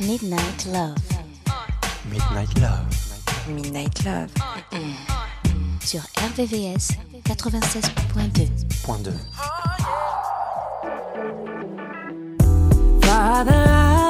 Midnight Love. Midnight Love. Midnight Love. Mm. Sur RVVS 96.2. Father, I.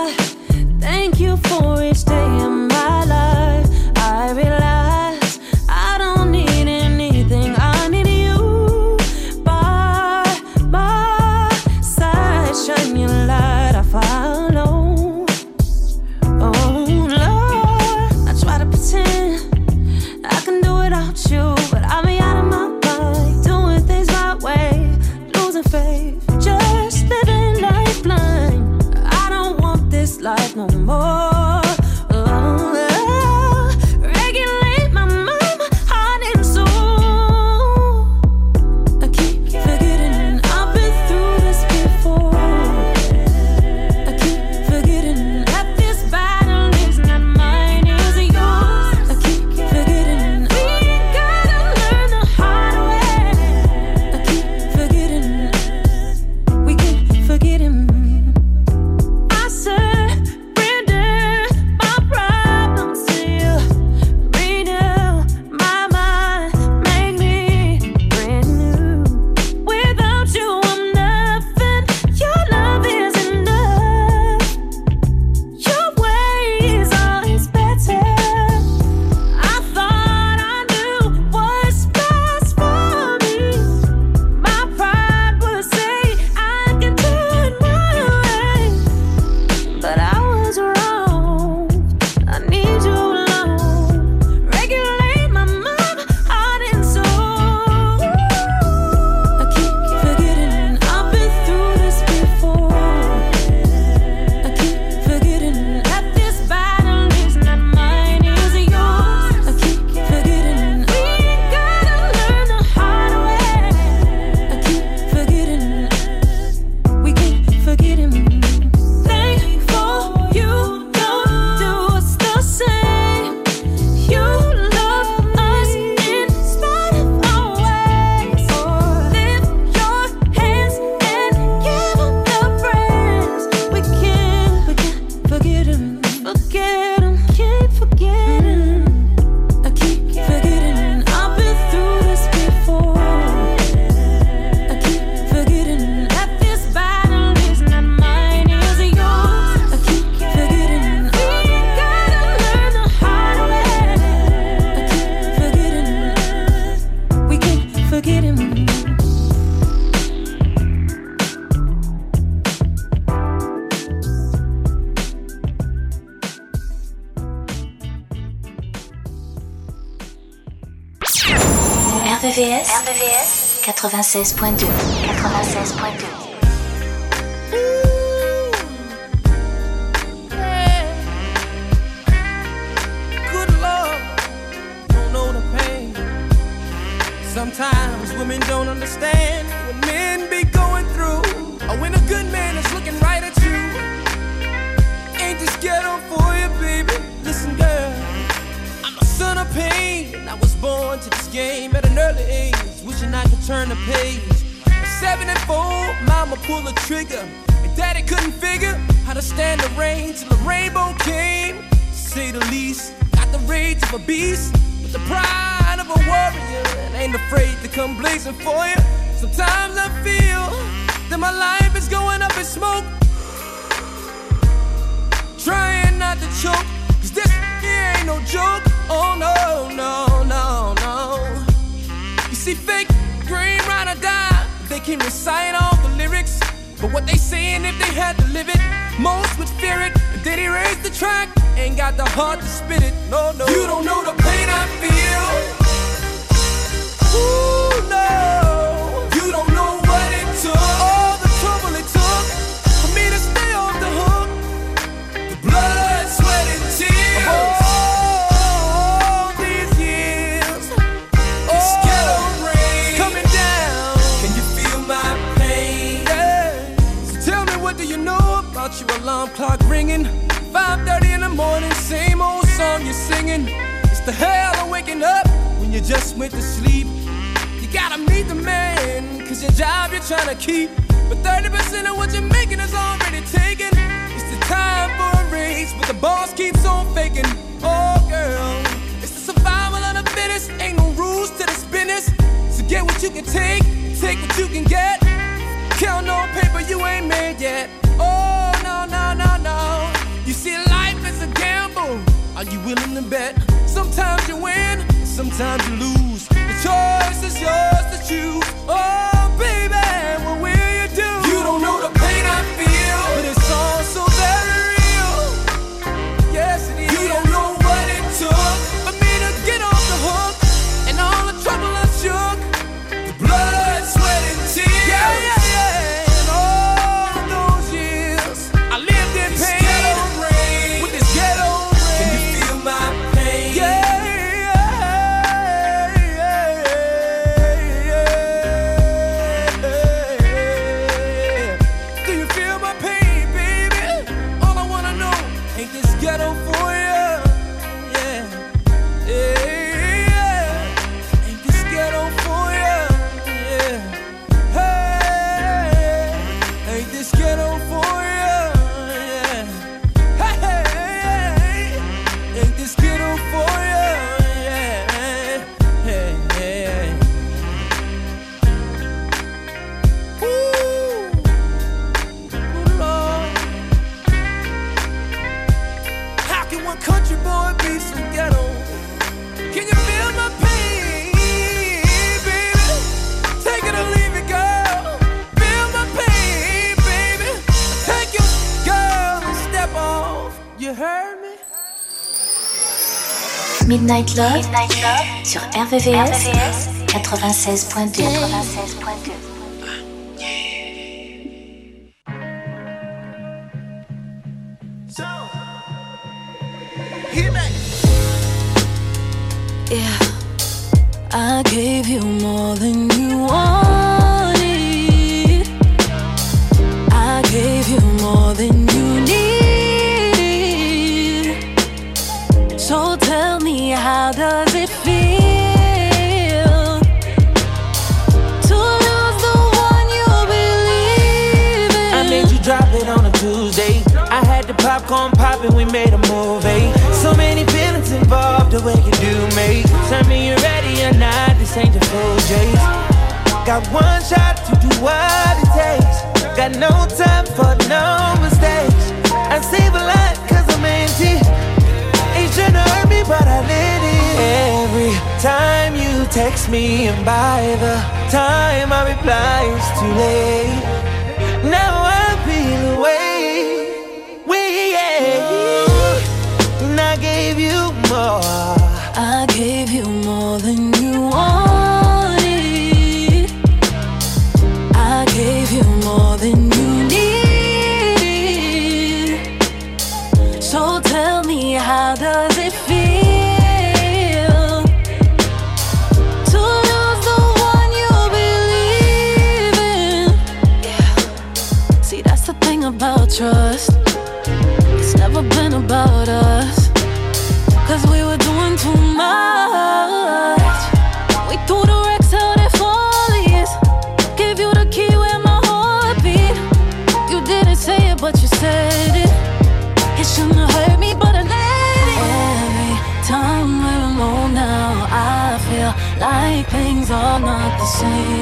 96.2. turn the page. Seven and four, mama pulled the trigger. And daddy couldn't figure how to stand the rain till the rainbow came. To Say the least, got the rage of a beast, but the pride of a warrior. And ain't afraid to come blazing for you. Sometimes I feel that my life is going up in smoke. Trying not to choke, cause this here ain't no joke. Oh no, no, no, no. You see, fake they can recite all the lyrics. But what they saying if they had to live it, most would fear it. And he raised the track, ain't got the heart to spit it. No, no. You don't know the pain I feel. Ooh, no. morning, same old song you're singing. It's the hell of waking up when you just went to sleep. You gotta meet the man, cause your job you're trying to keep. But 30% of what you're making is already taken. It's the time for a raise, but the boss keeps on faking. Oh, girl, it's the survival of the fittest. Ain't no rules to this business. So get what you can take, take what you can get. Count on paper you ain't made yet. Oh, no, no, no, no. You see, a gamble. Are you willing to bet? Sometimes you win, sometimes you lose. The choice is yours to choose. Oh, RVVS, 96.2. 96.2. had the popcorn popping, we made a movie. So many feelings involved, the way you do me. Tell me you're ready or not, this ain't the full J's. Got one shot to do what it takes. Got no time for no mistakes. I save a lot cause I'm empty. Ain't tryna hurt me, but I let it. Every time you text me, and by the time I reply, it's too late. Now gave you more. I gave you more than not the same.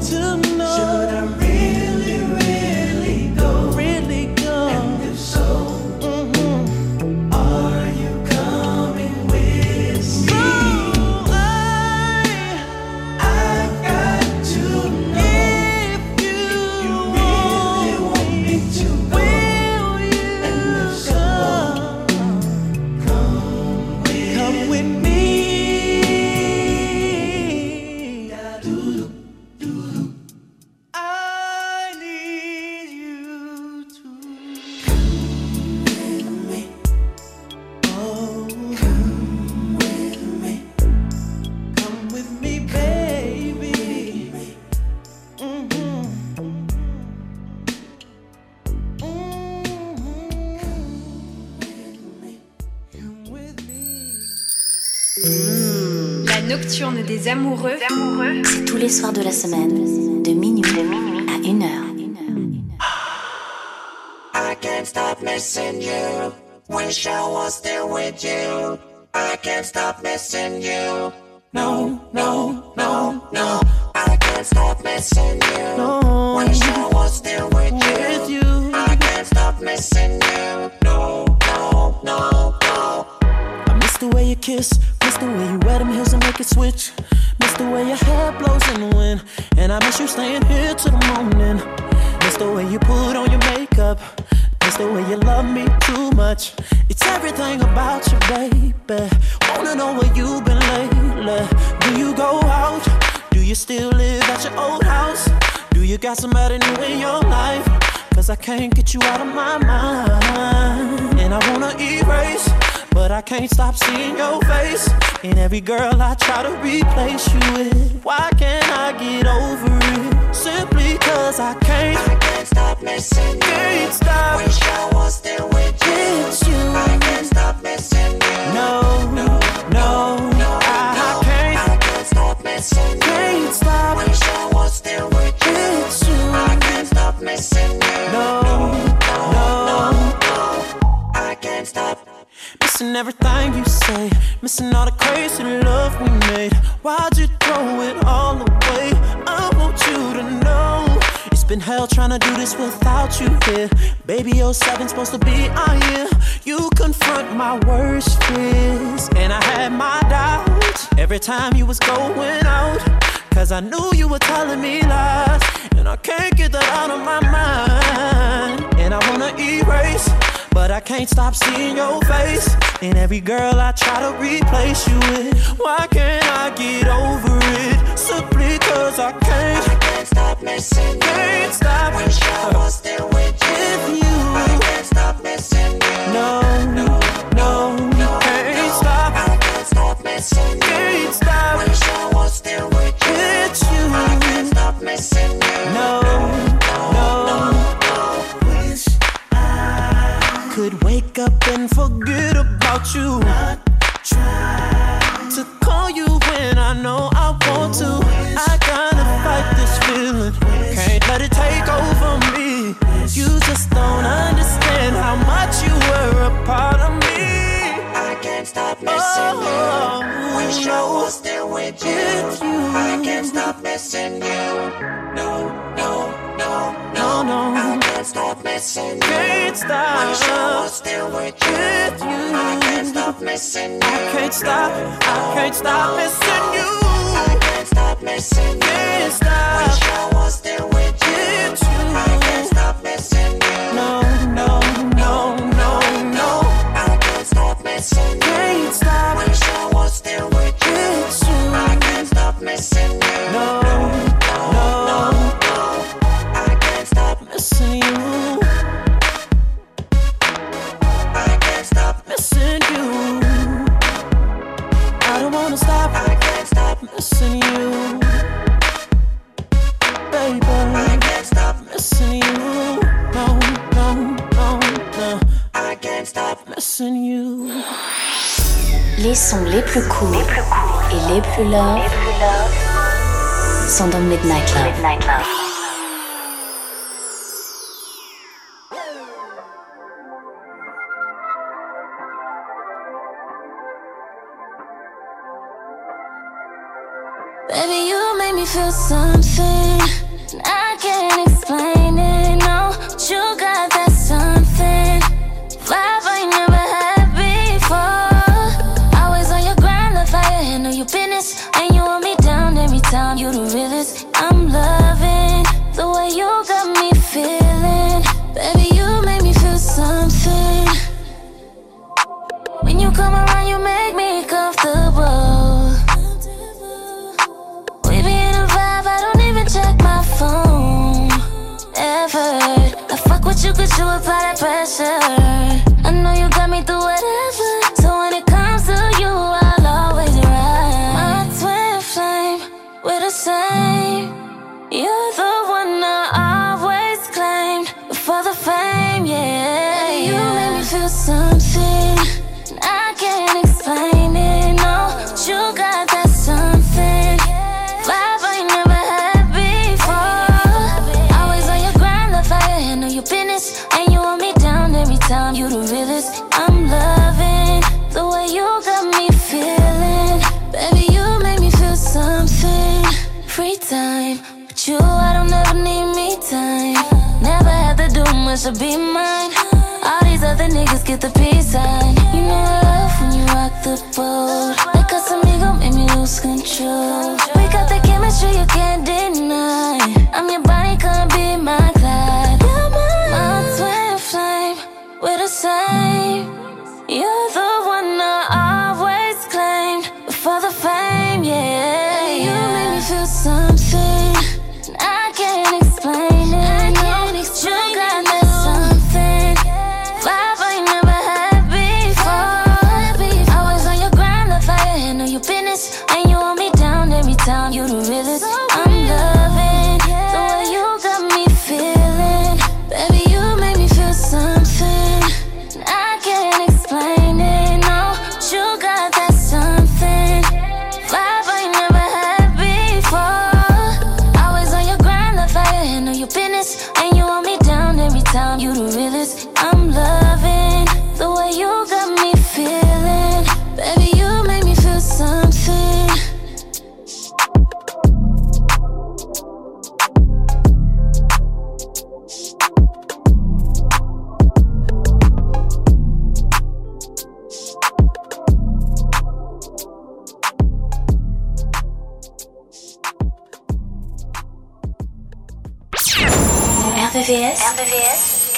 to know. Des amoureux. amoureux. C'est tous les soirs de la semaine, de minuit à 1 heure. I can't stop missing you. Wish I was there with you. I can't stop missing you. No, no, no, no. I can't stop missing you. No. Wish I was there with you. With you. I can't stop missing you. No, no, no. Miss the way you kiss, miss the way you wear them heels and make it switch. Miss the way your hair blows in the wind, and I miss you staying here till the morning. Miss the way you put on your makeup, miss the way you love me too much. It's everything about you, baby. Wanna know where you've been lately? Do you go out? Do you still live at your old house? Do you got somebody new in your life? Cause I can't get you out of my mind. And I wanna I can't stop seeing your face. And every girl I try to replace you with. Why can't I get over it? Simply cause I can't. I can't stop missing you. Can't stop. Wish I was there with you. It's you. I can't stop missing you. No, no, no, no, I, no. I can't. I can't stop missing you. Can't stop. Missing everything you say, missing all the crazy love we made. Why'd you throw it all away? I want you to know it's been hell trying to do this without you here. Baby, 07 supposed to be our year. You confront my worst fears, and I had my doubts every time you was going out. Cause I knew you were telling me lies, and I can't get that out of my mind. And I wanna erase, but I can't stop seeing your face. And every girl I try to replace you with, why can't I get over it? Simply cause I can't. I can't stop missing you. Can't stop. Wish I was there with you. With you. I can't stop missing you. No, no, no, can't stop. I can't stop missing you. Can't stop. Wish I was there with you. It's you. I can't stop missing you. No, no. Wake up and forget about you. Not try To call you when I know I want to. I gotta fight this feeling. Can't let it take over me. You just don't understand how much you were a part of me. I can't stop missing you. Oh. Wish I was there with you. With you. I can't stop missing you. No, no, no, No, no. I can't stop missing. Can't Wish I stop. was still with you. With you. I can't stop missing you. I can't stop. I can't stop missing you. I can't stop missing you. Can't stop. Wish I was there with you. With you. I can't stop missing you. No, no, no, no, no. I can't stop missing you. Can't stop. Wish I was still with you. With you. I can't stop missing you. Missing you, baby. I can't stop. Missing you, no, no, no, no. I can't stop. Missing you. Les sons les plus courts et les plus love sont dans Midnight Love. Feel something. I can't explain it. No, you got that something. Vibe I never had before. Always on your grind, how you handle your business. And you want me down every time. You the realest. I'm loving the way you got me feeling. Baby, you make me feel something. When you come around, you make me comfortable. Phone. Ever. I fuck with you cause you apply that pressure. I know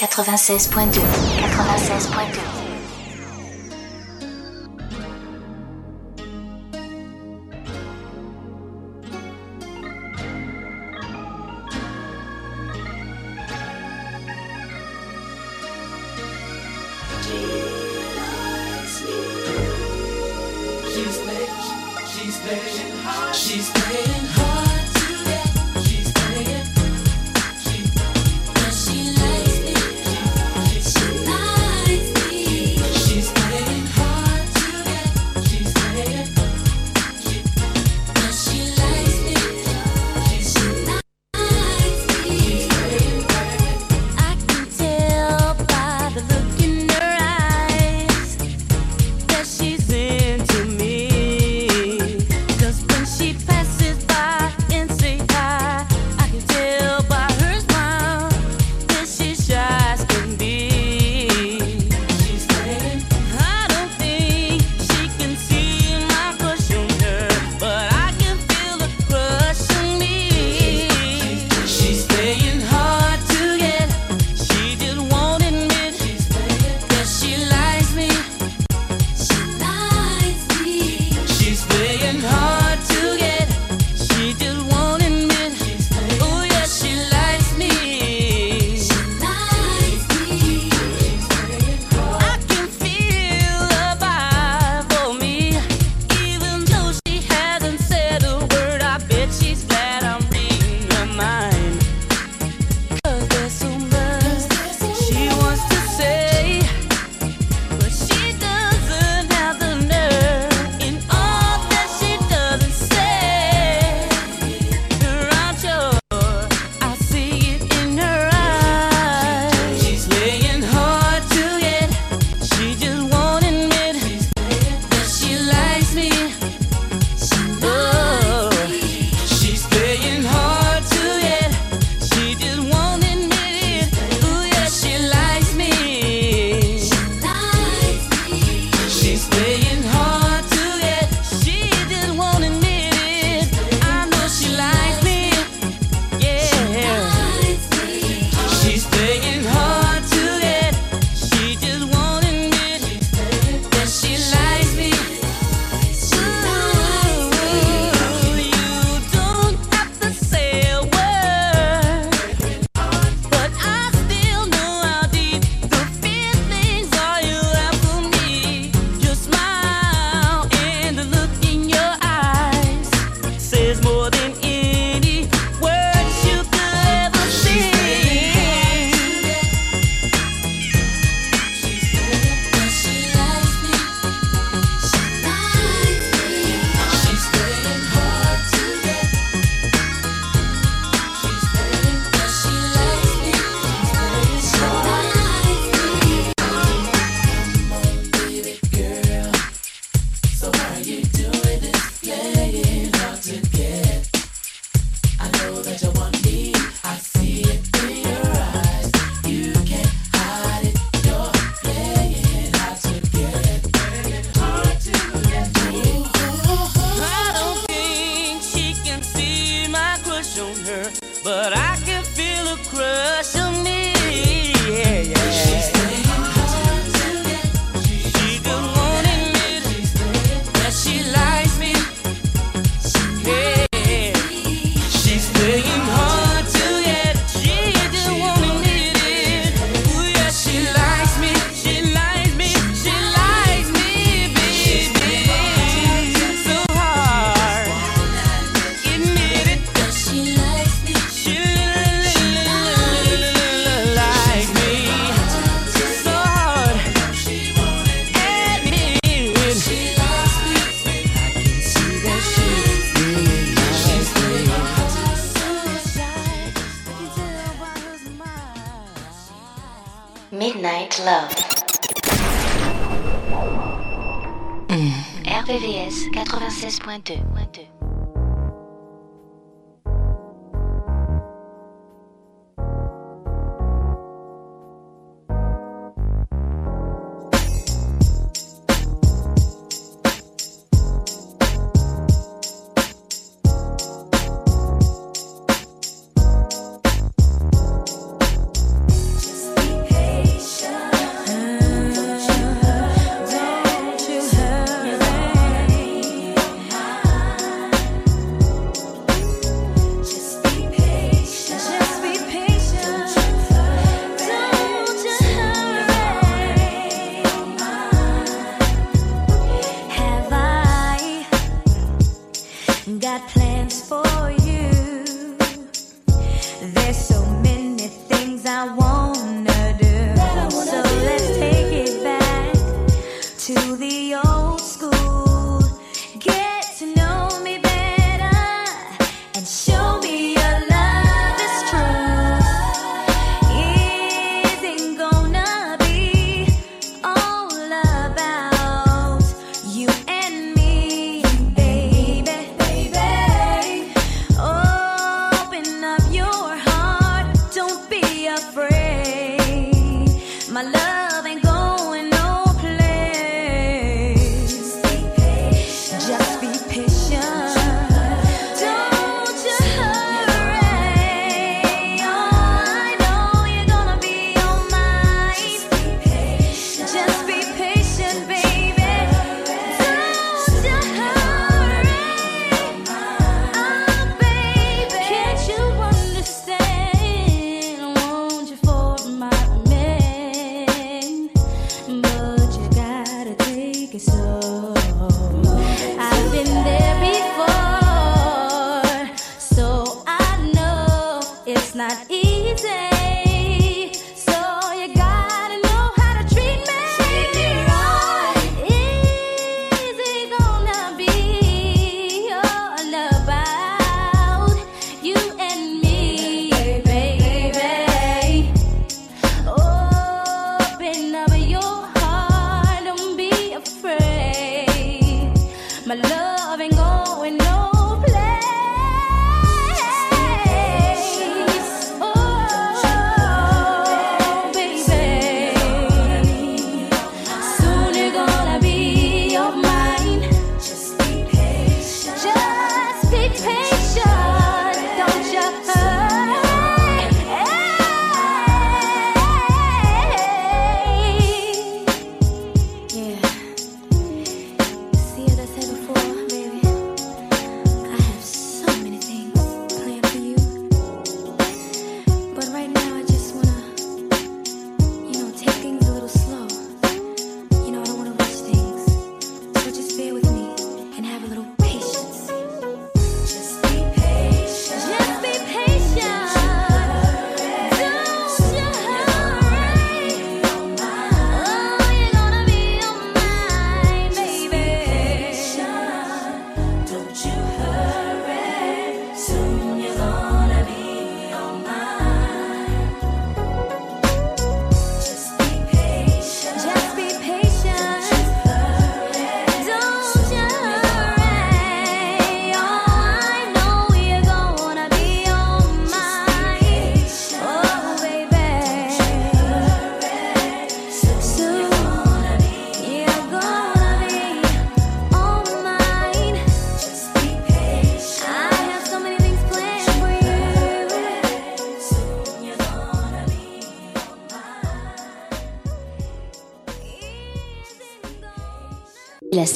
96.2 96.2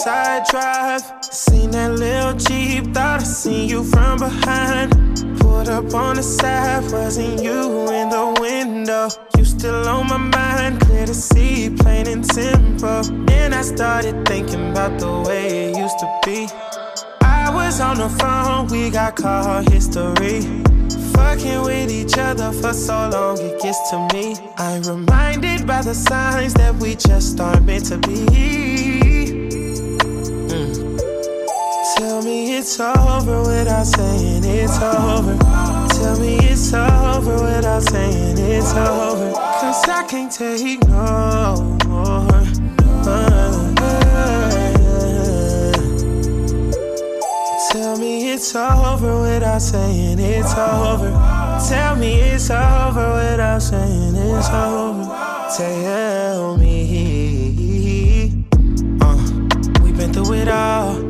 Northside Drive. Seen that little Jeep, thought I seen you from behind. Pulled up on the side, wasn't you in the window? You still on my mind, clear to see, plain and simple. Then I started thinking about the way it used to be. I was on the phone, we got call history. Fucking with each other for so long, it gets to me. I'm reminded by the signs that we just aren't meant to be. Me it's over without saying it's over. Tell me it's over without saying it's over. Cause I can't take no more. Uh, Tell me it's over without saying it's over. Tell me it's over without saying it's over. Tell me. Uh, we've been through it all.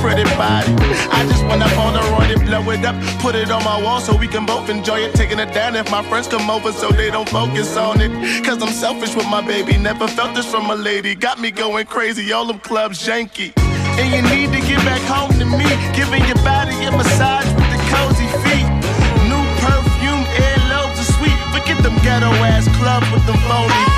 pretty body. I just wanna Polaroid it, blow it up, put it on my wall so we can both enjoy it. Taking it down if my friends come over so they don't focus on it. Cause I'm selfish with my baby. Never felt this from a lady. Got me going crazy. All them clubs janky. And you need to get back home to me. Giving your body a massage with the cozy feet. New perfume, earlobes are sweet. Forget them ghetto ass clubs with them phony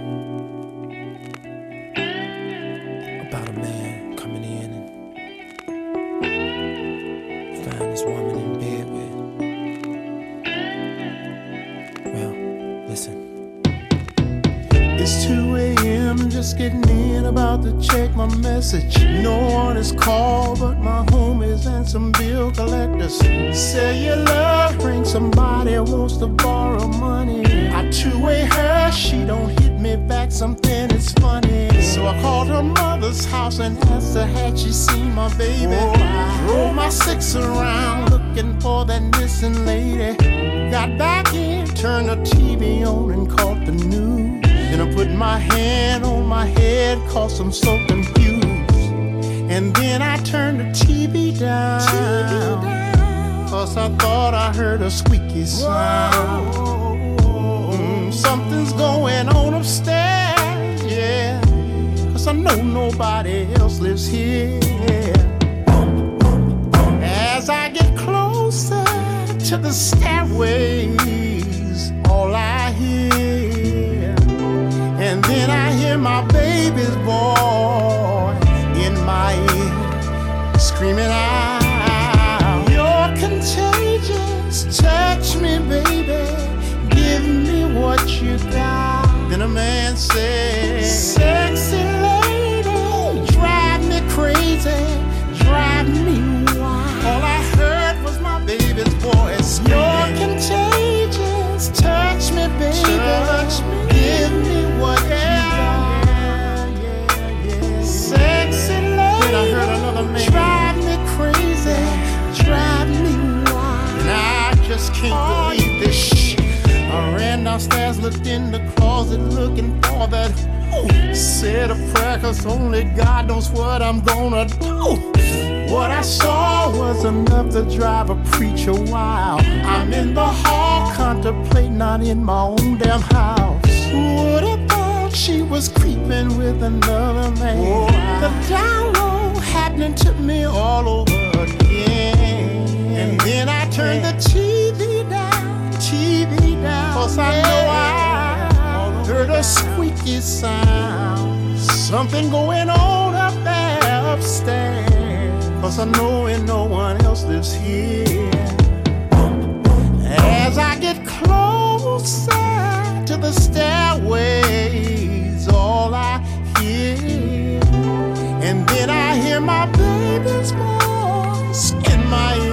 It's 2 a.m. just getting in about to check my message. No one is called but my homies and some bill collectors. Cellular ring, somebody wants to borrow money. I two-way her, she don't hit me back, something is funny. So I called her mother's house and asked her had she seen my baby. I drove my six around looking for that missing lady. Got back in, turned the TV on and caught the news. I put my hand on my head, cause I'm so confused. And then I turned the TV down. Cause I thought I heard a squeaky sound. Mm, something's going on upstairs, yeah. Cause I know nobody else lives here. As I get closer to the stairways, hear my baby's voice in my ear, screaming out, You're contagious, touch me, baby, give me what you got. Then a man said, downstairs, looked in the closet, looking for that. Said a prayer, cause only God knows what I'm gonna do. What I saw was enough to drive a preacher wild. I'm in the hall, contemplating, not in my own damn house. Would have thought she was creeping with another man? The download happening to me all over again. And then I turned the TV down. Cause I know I heard a squeaky sound. Something going on up there upstairs. Cause I know and no one else lives here. As I get closer to the stairways, all I hear, and then I hear my baby's voice in my ear,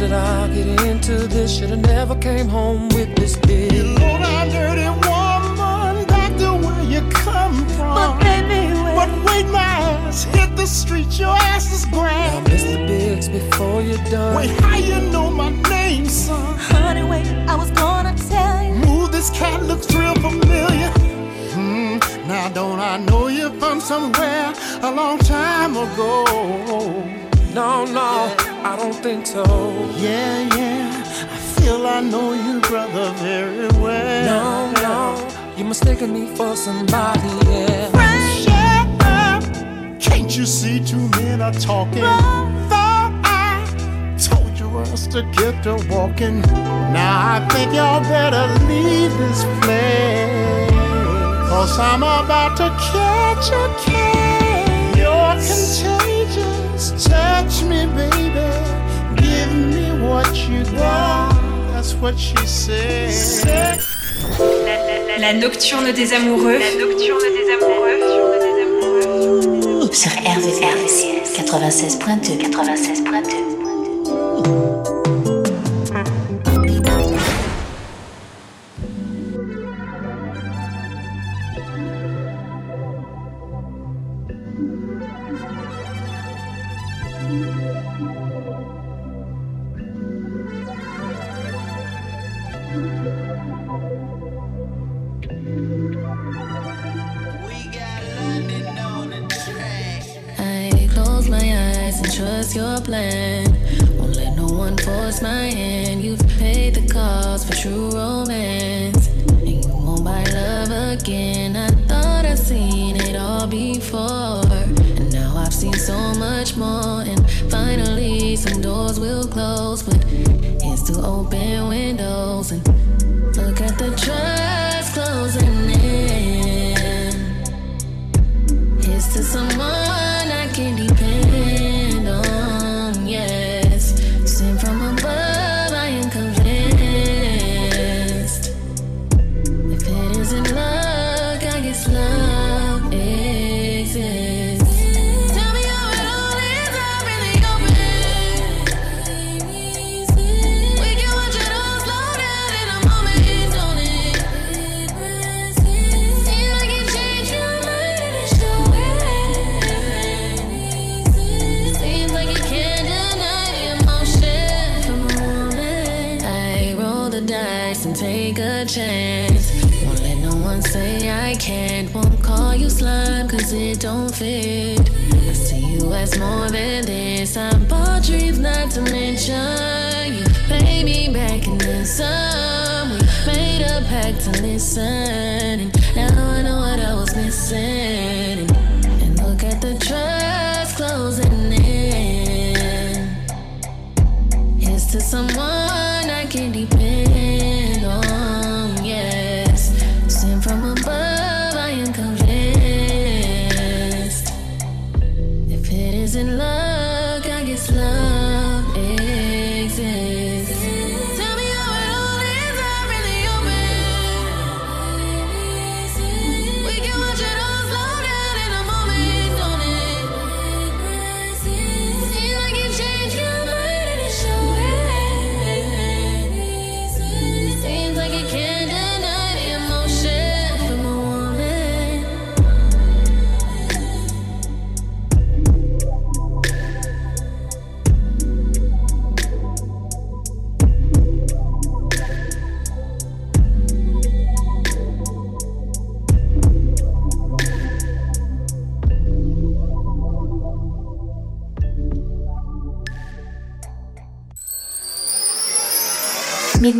did I get into this? Shoulda never came home with this bitch. Low down dirty woman, back to where you come from. But baby, wait. But wait, my ass hit the street, your ass is Now, grand. Mr. Biggs, before you're done. Wait, how you know my name, son? Honey, wait, I was gonna tell you. Ooh, this cat looks real familiar. Hmm, now don't I know you from somewhere a long time ago? No, no, I don't think so. Yeah, yeah, I feel I know you, brother, very well. No, no, you're mistaking me for somebody else. Shut up! Can't you see two men are talking? Thought I told you us to get to walking. Now I think y'all better leave this place. Cause I'm about to catch a case. You're Touch me, baby. Give me what you got. That's what she said. La nocturne des amoureux. La nocturne des amoureux. Sur RVRVCS 96.2 96.2 will close. But it's to open windows and I see you as more than this. I'm bought dreams not to mention. You pay me back and then some. We made a pact to listen.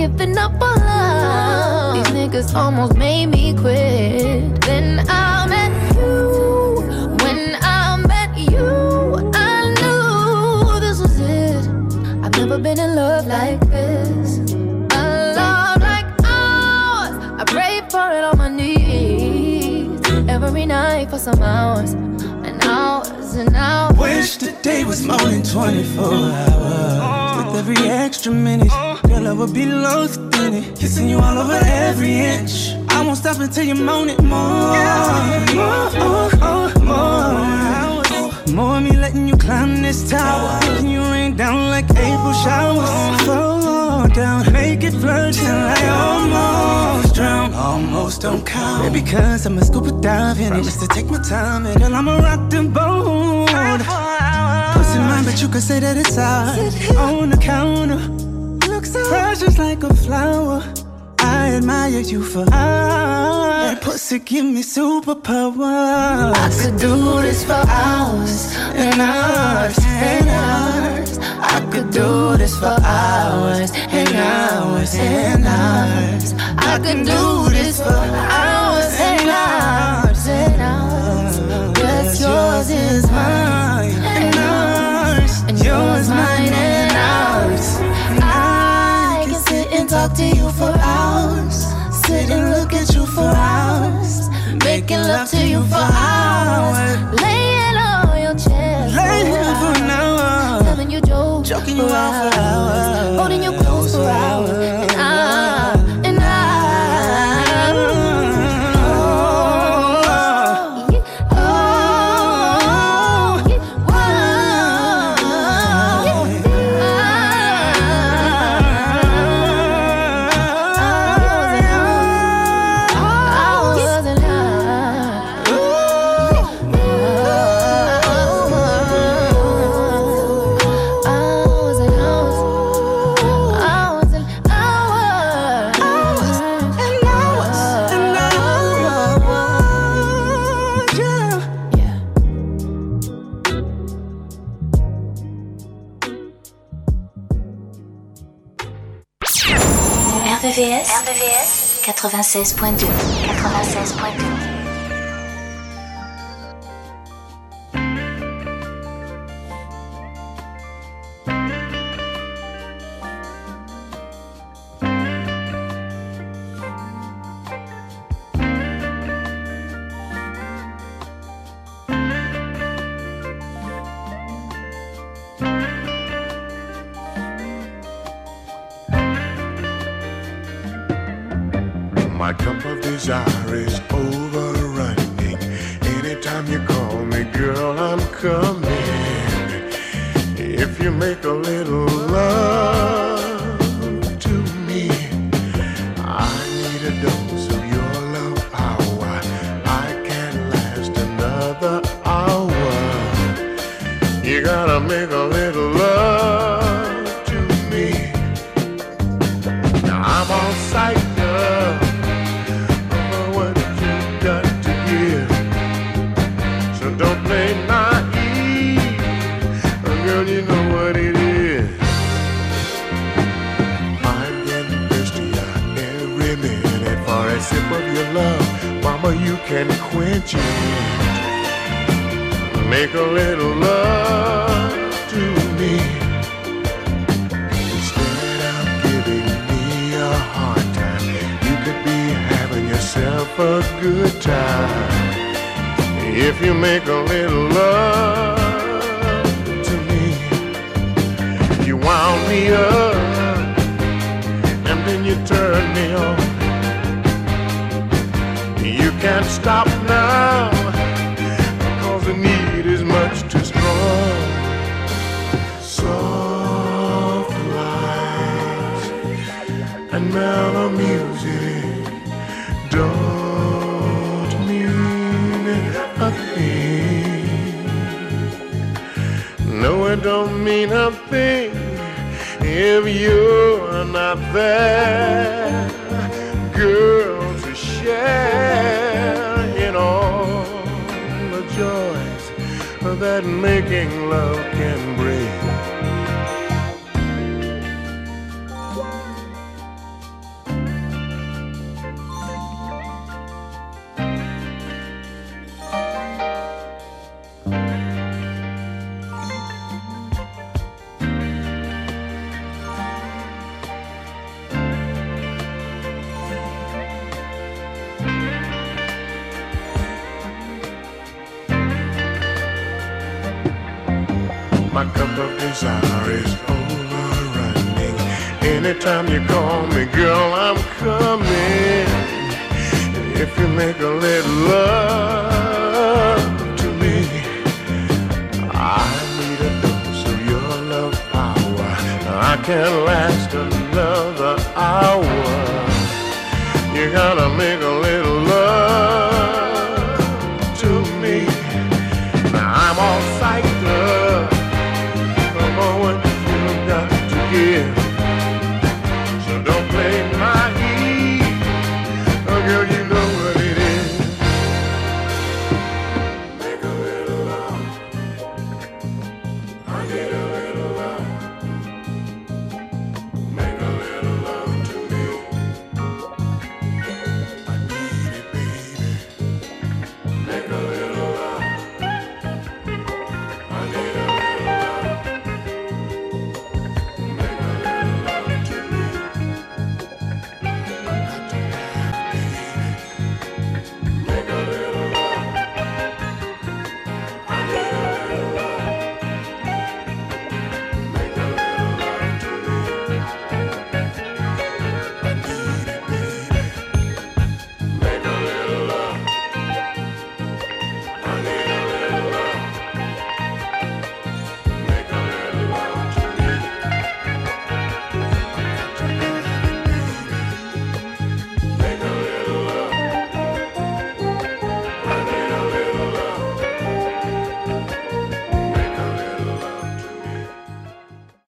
giving up on love. These niggas almost made me quit. Then I met you. When I met you, I knew this was it. I've never been in love like this. A love like ours. I pray for it on my knees. Every night for some hours. And hours and hours. Wish the day was more than 24 hours. With every extra minute, girl, I would be lost in it. Kissing you all over every inch. I won't stop until you moan it more. More, more, more. More of me letting you climb this tower. Making you rain down like April showers. Fall down, make it flood till I almost drown. Almost don't count. Baby, cause I'm a scuba dive in it just to take my time. And girl, I'm a rock the boat. Pussy mine, but you can say that it's ours. On the counter, precious like a flower. I admire you for hours. That pussy give me superpowers. I could do this for hours and hours and hours. I could do this for hours and hours and hours. I could do this for hours and hours and hours. What's yours is mine and ours, and yours mine talk to you for hours. Sit and look at you for hours. Making love to you for hours. Laying on your chest. Laying for an hour. Telling you jokes. Joking you out for hours. Holding you 96.2. 96.2. My cup of desire is overrunning. Anytime you call me, girl, I'm coming. If you make a little love to me, I need a dose of your love power. I can't last another hour. You gotta make a little